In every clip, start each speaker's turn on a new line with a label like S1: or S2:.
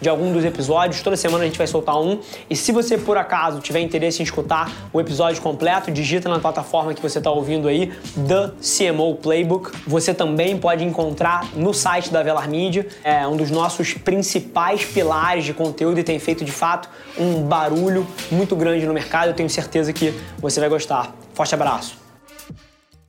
S1: de algum dos episódios. Toda semana a gente vai soltar um. E se você por acaso tiver interesse em escutar o episódio completo, digita na plataforma que você está ouvindo aí, The CMO Playbook. Você também pode encontrar no site da Velar Media, é um dos nossos principais pilares de conteúdo e tem feito de fato um barulho muito grande no mercado. Eu tenho certeza que você vai gostar. Forte abraço.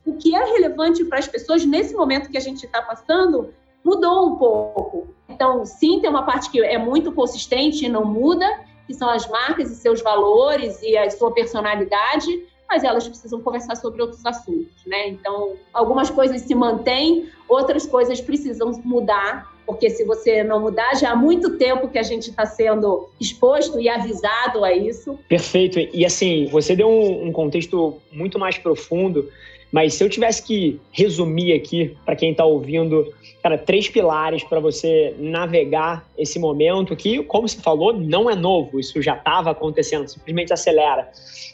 S2: O que é relevante para as pessoas nesse momento que a gente está passando mudou um pouco. Então, sim, tem uma parte que é muito consistente e não muda, que são as marcas e seus valores e a sua personalidade, mas elas precisam conversar sobre outros assuntos, né? Então, algumas coisas se mantêm, outras coisas precisam mudar, porque se você não mudar, já há muito tempo que a gente está sendo exposto e avisado a isso.
S1: Perfeito. E assim, você deu um, um contexto muito mais profundo mas se eu tivesse que resumir aqui para quem está ouvindo, cara, três pilares para você navegar esse momento que, como você falou, não é novo, isso já estava acontecendo, simplesmente acelera.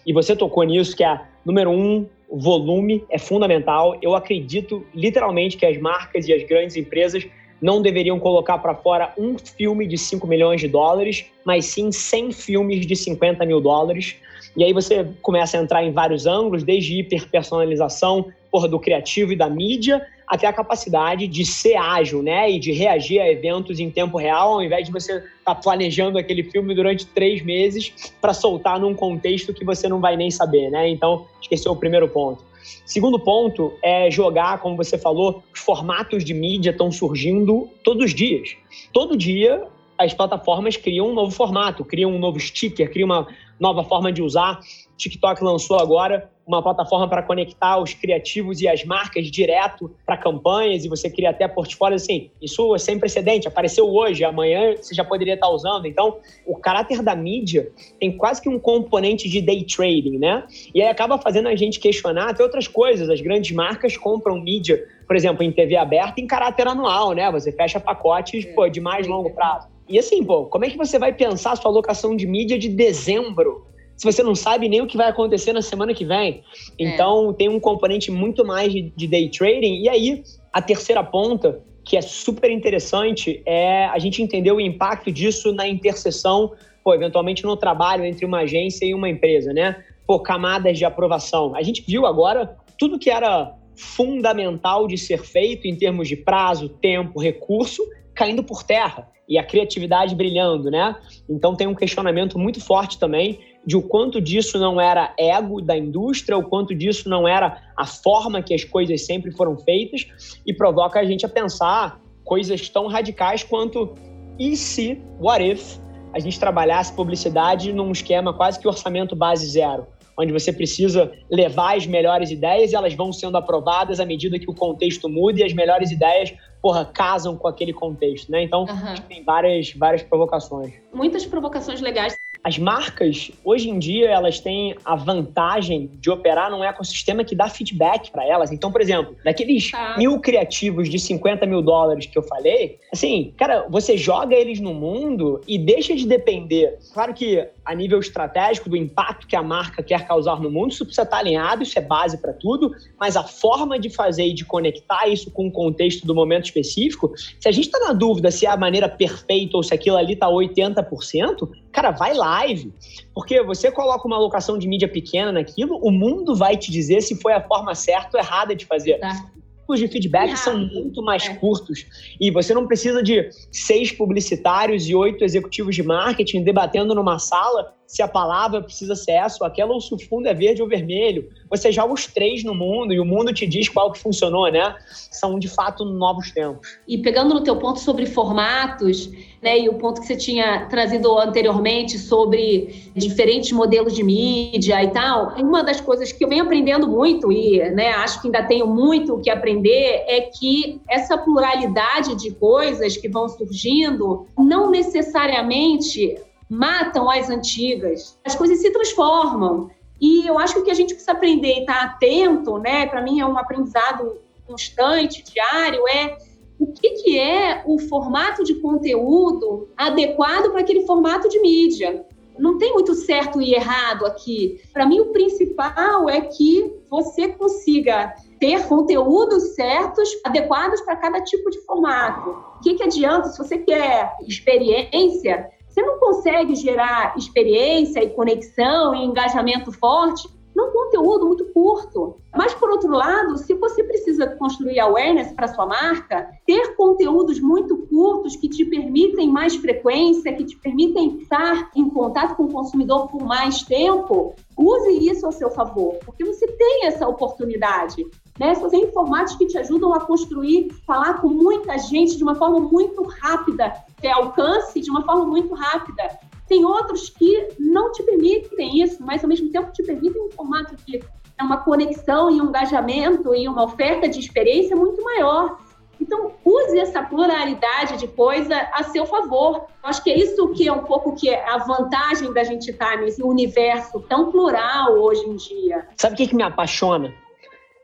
S1: E você tocou nisso, que é número um, volume é fundamental. Eu acredito literalmente que as marcas e as grandes empresas não deveriam colocar para fora um filme de 5 milhões de dólares, mas sim 100 filmes de 50 mil dólares. E aí você começa a entrar em vários ângulos, desde hiperpersonalização, do criativo e da mídia, até a capacidade de ser ágil, né? E de reagir a eventos em tempo real, ao invés de você estar tá planejando aquele filme durante três meses para soltar num contexto que você não vai nem saber, né? Então, esqueceu o primeiro ponto. Segundo ponto é jogar, como você falou, os formatos de mídia estão surgindo todos os dias. Todo dia as plataformas criam um novo formato, criam um novo sticker, criam uma nova forma de usar. TikTok lançou agora uma plataforma para conectar os criativos e as marcas direto para campanhas e você cria até portfólios assim. Isso é sem precedente, apareceu hoje, amanhã você já poderia estar usando. Então, o caráter da mídia tem quase que um componente de day trading, né? E aí acaba fazendo a gente questionar até outras coisas. As grandes marcas compram mídia, por exemplo, em TV aberta em caráter anual, né? Você fecha pacotes pô, de mais longo prazo. E assim, pô, como é que você vai pensar a sua alocação de mídia de dezembro se você não sabe nem o que vai acontecer na semana que vem? Então, é. tem um componente muito mais de, de day trading. E aí, a terceira ponta, que é super interessante, é a gente entender o impacto disso na interseção, pô, eventualmente no trabalho entre uma agência e uma empresa, né? Pô, camadas de aprovação. A gente viu agora tudo que era fundamental de ser feito em termos de prazo, tempo, recurso, caindo por terra e a criatividade brilhando, né? Então tem um questionamento muito forte também de o quanto disso não era ego da indústria, o quanto disso não era a forma que as coisas sempre foram feitas e provoca a gente a pensar coisas tão radicais quanto e se, what if, a gente trabalhasse publicidade num esquema quase que orçamento base zero, onde você precisa levar as melhores ideias e elas vão sendo aprovadas à medida que o contexto muda e as melhores ideias porra, casam com aquele contexto, né? Então, uhum. tem várias, várias provocações.
S2: Muitas provocações legais.
S1: As marcas, hoje em dia, elas têm a vantagem de operar num ecossistema que dá feedback para elas. Então, por exemplo, daqueles ah. mil criativos de 50 mil dólares que eu falei, assim, cara, você joga eles no mundo e deixa de depender. Claro que a nível estratégico do impacto que a marca quer causar no mundo, isso precisa estar alinhado, isso é base para tudo, mas a forma de fazer e de conectar isso com o contexto do momento específico, se a gente está na dúvida se é a maneira perfeita ou se aquilo ali está 80%, cara, vai live. Porque você coloca uma alocação de mídia pequena naquilo, o mundo vai te dizer se foi a forma certa ou errada de fazer. Tá de feedback são muito mais é. curtos e você não precisa de seis publicitários e oito executivos de marketing debatendo numa sala se a palavra precisa ser essa ou aquela ou se o fundo é verde ou vermelho você joga os três no mundo e o mundo te diz qual que funcionou, né? São de fato novos tempos.
S2: E pegando no teu ponto sobre formatos, né, e o ponto que você tinha trazido anteriormente sobre diferentes modelos de mídia e tal, uma das coisas que eu venho aprendendo muito e, né, acho que ainda tenho muito o que aprender é que essa pluralidade de coisas que vão surgindo não necessariamente matam as antigas. As coisas se transformam. E eu acho que o que a gente precisa aprender e estar atento, né, para mim é um aprendizado constante, diário, é o que, que é o formato de conteúdo adequado para aquele formato de mídia. Não tem muito certo e errado aqui. Para mim, o principal é que você consiga ter conteúdos certos, adequados para cada tipo de formato. O que, que adianta se você quer experiência? Você não consegue gerar experiência e conexão e engajamento forte num conteúdo muito curto. Mas, por outro lado, se você precisa construir awareness para sua marca, ter conteúdos muito curtos que te permitem mais frequência, que te permitem estar em contato com o consumidor por mais tempo, use isso ao seu favor, porque você tem essa oportunidade. Né? Tem formatos que te ajudam a construir, falar com muita gente de uma forma muito rápida, ter alcance de uma forma muito rápida. Tem outros que não te permitem isso, mas ao mesmo tempo te permitem um formato que é uma conexão e um engajamento e uma oferta de experiência muito maior. Então, use essa pluralidade de coisa a seu favor. Acho que é isso que é um pouco que é a vantagem da gente estar nesse universo tão plural hoje em dia.
S1: Sabe o que, que me apaixona?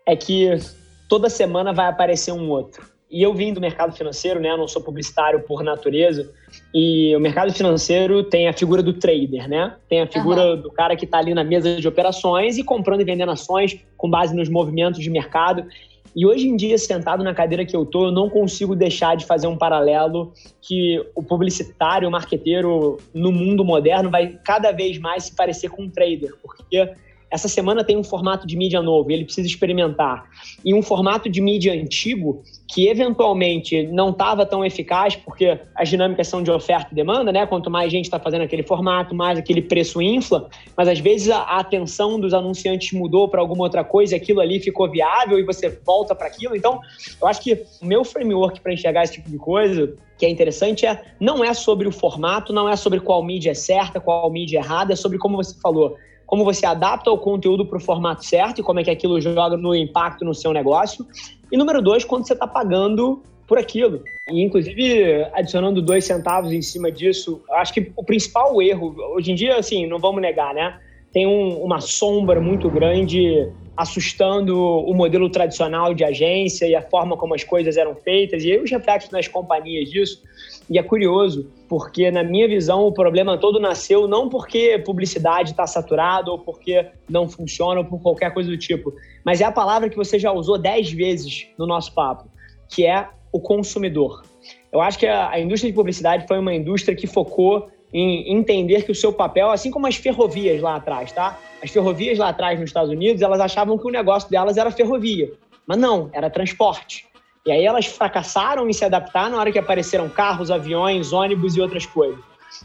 S1: É que toda semana vai aparecer um outro. E eu vim do mercado financeiro, né? Eu não sou publicitário por natureza. E o mercado financeiro tem a figura do trader, né? Tem a figura uhum. do cara que está ali na mesa de operações e comprando e vendendo ações com base nos movimentos de mercado. E hoje em dia, sentado na cadeira que eu tô, eu não consigo deixar de fazer um paralelo que o publicitário, o marqueteiro no mundo moderno vai cada vez mais se parecer com um trader, porque essa semana tem um formato de mídia novo e ele precisa experimentar. E um formato de mídia antigo que eventualmente não estava tão eficaz, porque as dinâmicas são de oferta e demanda, né? Quanto mais gente está fazendo aquele formato, mais aquele preço infla, mas às vezes a, atenção dos anunciantes mudou para alguma outra coisa e aquilo ali ficou viável e você volta para aquilo. Então, eu acho que o meu framework para enxergar esse tipo de coisa que é interessante é não é sobre o formato, não é sobre qual mídia é certa, qual mídia é errada, é sobre como você falou, como você adapta o conteúdo para o formato certo e como é que aquilo joga no impacto no seu negócio. E número dois, quando você está pagando por aquilo. E, inclusive, adicionando dois centavos em cima disso, acho que o principal erro, hoje em dia, assim, não vamos negar, né? Tem um, uma sombra muito grande assustando o modelo tradicional de agência e a forma como as coisas eram feitas, e aí os reflexos nas companhias disso. E é curioso, porque na minha visão o problema todo nasceu não porque publicidade está saturada ou porque não funciona ou por qualquer coisa do tipo, mas é a palavra que você já usou dez vezes no nosso papo, que é o consumidor. Eu acho que a, a indústria de publicidade foi uma indústria que focou em entender que o seu papel, assim como as ferrovias lá atrás, tá? As ferrovias lá atrás nos Estados Unidos, elas achavam que o negócio delas era ferrovia. Mas não, era transporte. E aí elas fracassaram em se adaptar na hora que apareceram carros, aviões, ônibus e outras coisas.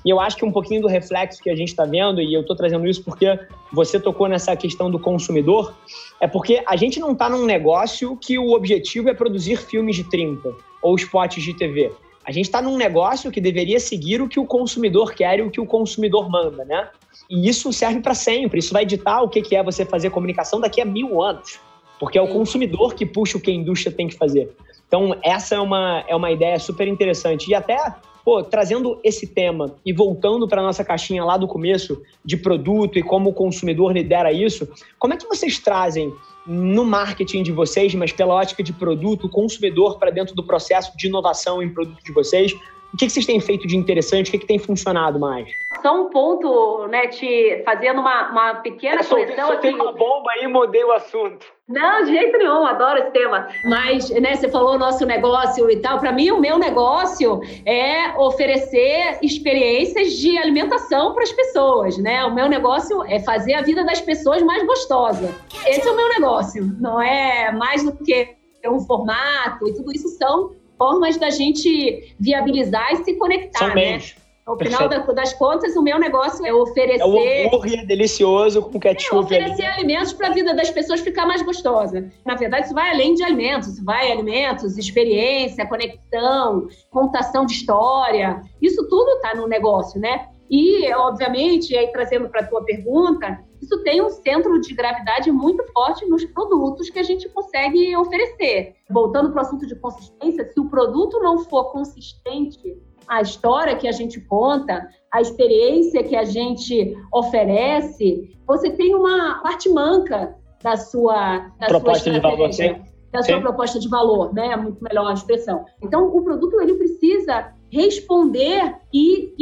S1: E eu acho que um pouquinho do reflexo que a gente está vendo, e eu estou trazendo isso porque você tocou nessa questão do consumidor, é porque a gente não está num negócio que o objetivo é produzir filmes de 30 ou spots de TV. A gente está num negócio que deveria seguir o que o consumidor quer e o que o consumidor manda, né? E isso serve para sempre. Isso vai ditar o que é você fazer comunicação daqui a mil anos. Porque é o consumidor que puxa o que a indústria tem que fazer. Então, essa é uma, é uma ideia super interessante. E até, pô, trazendo esse tema e voltando para nossa caixinha lá do começo de produto e como o consumidor lidera isso, como é que vocês trazem no marketing de vocês, mas pela ótica de produto, o consumidor para dentro do processo de inovação em produto de vocês? O que, vocês têm feito de interessante? O que, que tem funcionado mais?
S2: Só um ponto, né, te fazendo uma, uma pequena é, correção.
S1: Só tem uma bomba aí, mudei o assunto.
S2: Não, de jeito nenhum, adoro esse tema. Mas, né, você falou o nosso negócio e tal. Para mim, o meu negócio é oferecer experiências de alimentação para as pessoas, né? O meu negócio é fazer a vida das pessoas mais gostosa. Esse é o meu negócio. Não é mais do que um formato e tudo isso são formas da gente viabilizar e se conectar, São né? Ao final das contas, o meu negócio é oferecer. É
S1: o hambúrguer delicioso com ketchup. É
S2: oferecer ali. alimentos para a vida das pessoas ficar mais gostosa. Na verdade, isso vai além de alimentos. Isso vai alimentos, experiência, conexão, contação de história. Isso tudo está no negócio, né? E, obviamente, aí trazendo para a tua pergunta, isso tem um centro de gravidade muito forte nos produtos que a gente consegue oferecer. Voltando para o assunto de consistência, se o produto não for consistente a história que a gente conta, a experiência que a gente oferece, você tem uma parte manca da sua da
S1: proposta sua de valor, sim.
S2: da sua sim. proposta de valor, né? É muito melhor a expressão. Então, o produto ele precisa responder e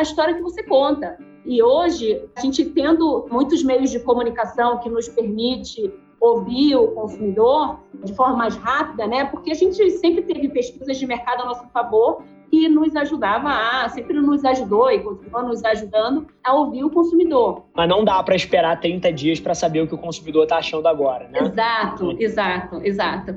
S2: a história que você conta. E hoje, a gente tendo muitos meios de comunicação que nos permite ouvir o consumidor de forma mais rápida, né? Porque a gente sempre teve pesquisas de mercado a nosso favor que nos ajudava a, sempre nos ajudou e continua nos ajudando a ouvir o consumidor.
S1: Mas não dá para esperar 30 dias para saber o que o consumidor está achando agora, né?
S2: Exato, exato, exato.